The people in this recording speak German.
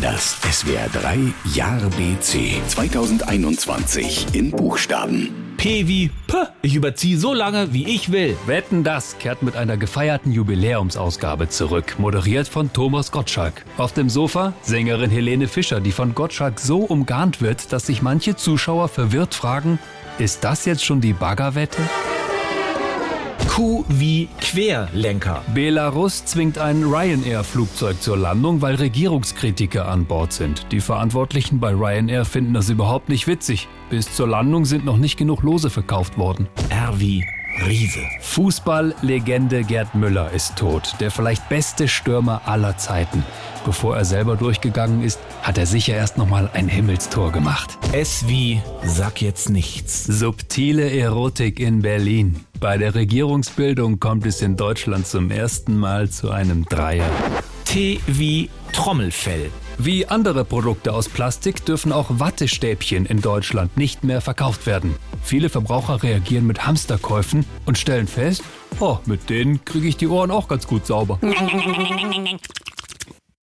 Das SWR 3 Jahr BC 2021 in Buchstaben. P wie P. Ich überziehe so lange, wie ich will. Wetten das kehrt mit einer gefeierten Jubiläumsausgabe zurück, moderiert von Thomas Gottschalk. Auf dem Sofa Sängerin Helene Fischer, die von Gottschalk so umgarnt wird, dass sich manche Zuschauer verwirrt fragen, ist das jetzt schon die Baggerwette? Q wie Querlenker. Belarus zwingt ein Ryanair-Flugzeug zur Landung, weil Regierungskritiker an Bord sind. Die Verantwortlichen bei Ryanair finden das überhaupt nicht witzig. Bis zur Landung sind noch nicht genug Lose verkauft worden. R wie Riese. Fußballlegende Gerd Müller ist tot, der vielleicht beste Stürmer aller Zeiten. Bevor er selber durchgegangen ist, hat er sicher erst noch mal ein Himmelstor gemacht. S wie Sag jetzt nichts. Subtile Erotik in Berlin. Bei der Regierungsbildung kommt es in Deutschland zum ersten Mal zu einem Dreier. T wie Trommelfell. Wie andere Produkte aus Plastik dürfen auch Wattestäbchen in Deutschland nicht mehr verkauft werden. Viele Verbraucher reagieren mit Hamsterkäufen und stellen fest, oh, mit denen kriege ich die Ohren auch ganz gut sauber.